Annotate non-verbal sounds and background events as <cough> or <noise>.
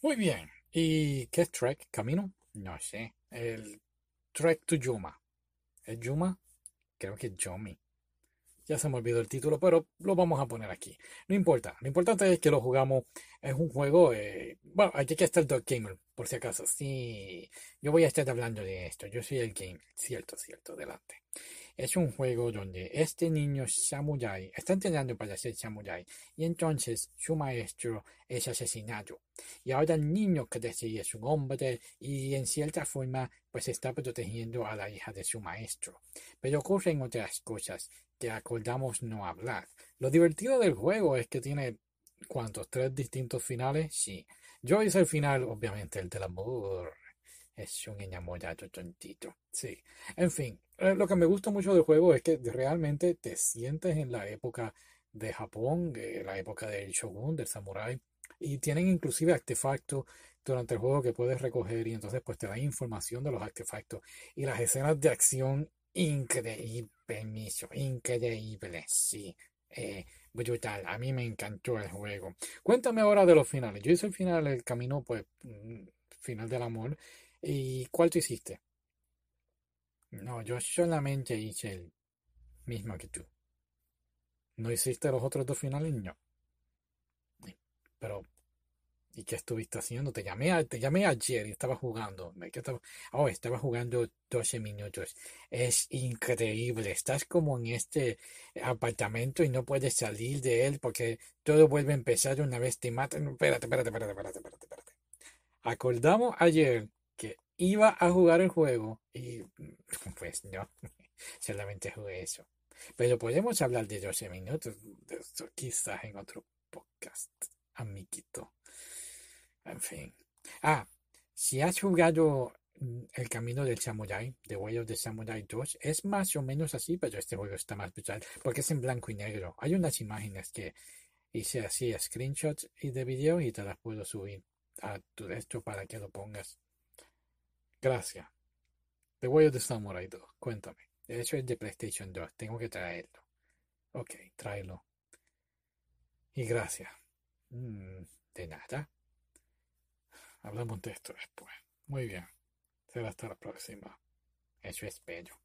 Muy bien. ¿Y qué es Trek? ¿Camino? No sé. El Trek to Yuma. ¿Es Yuma? Creo que es Yomi. Ya se me olvidó el título, pero lo vamos a poner aquí. No importa. Lo importante es que lo jugamos. Es un juego. Eh, bueno, aquí está el Dog Gamer, por si acaso. Sí, yo voy a estar hablando de esto. Yo soy el Gamer. Cierto, cierto. Adelante. Es un juego donde este niño samurai está entrenando para ser samurai y entonces su maestro es asesinado. Y ahora el niño crece y es un hombre y en cierta forma pues está protegiendo a la hija de su maestro. Pero ocurren otras cosas que acordamos no hablar. Lo divertido del juego es que tiene ¿cuántos? ¿Tres distintos finales? Sí. Yo hice el final, obviamente, el del amor. Es un enamorado tontito. Sí. En fin, eh, lo que me gusta mucho del juego es que realmente te sientes en la época de Japón, de la época del shogun, del samurái, y tienen inclusive artefactos durante el juego que puedes recoger y entonces pues te da información de los artefactos y las escenas de acción increíble, increíble, sí, eh, brutal, a mí me encantó el juego. Cuéntame ahora de los finales, yo hice el final, el camino pues, mm, final del amor, ¿y cuál tú hiciste? No, yo solamente hice el mismo que tú. ¿No hiciste los otros dos finales? No. Pero, ¿y qué estuviste haciendo? Te llamé, te llamé ayer y estaba jugando. Oh, estaba jugando 12 minutos. Es increíble. Estás como en este apartamento y no puedes salir de él porque todo vuelve a empezar una vez te matan. Espérate, espérate, espérate, espérate, espérate, espérate. Acordamos ayer iba a jugar el juego y <laughs> pues no, <laughs> solamente jugué eso. Pero podemos hablar de 12 minutos de esto quizás en otro podcast, amiguito. En fin. Ah, si has jugado mm, El Camino del Samurai, The Way of the Samurai 2, es más o menos así, pero este juego está más brutal porque es en blanco y negro. Hay unas imágenes que hice así, screenshots y de video y te las puedo subir a tu esto para que lo pongas. Gracias. The Way of the Samurai 2. Cuéntame. Hecho es de PlayStation 2. Tengo que traerlo. Ok, tráelo. Y gracias. Mm, de nada. Hablamos de esto después. Muy bien. Será hasta la próxima. Eso espero.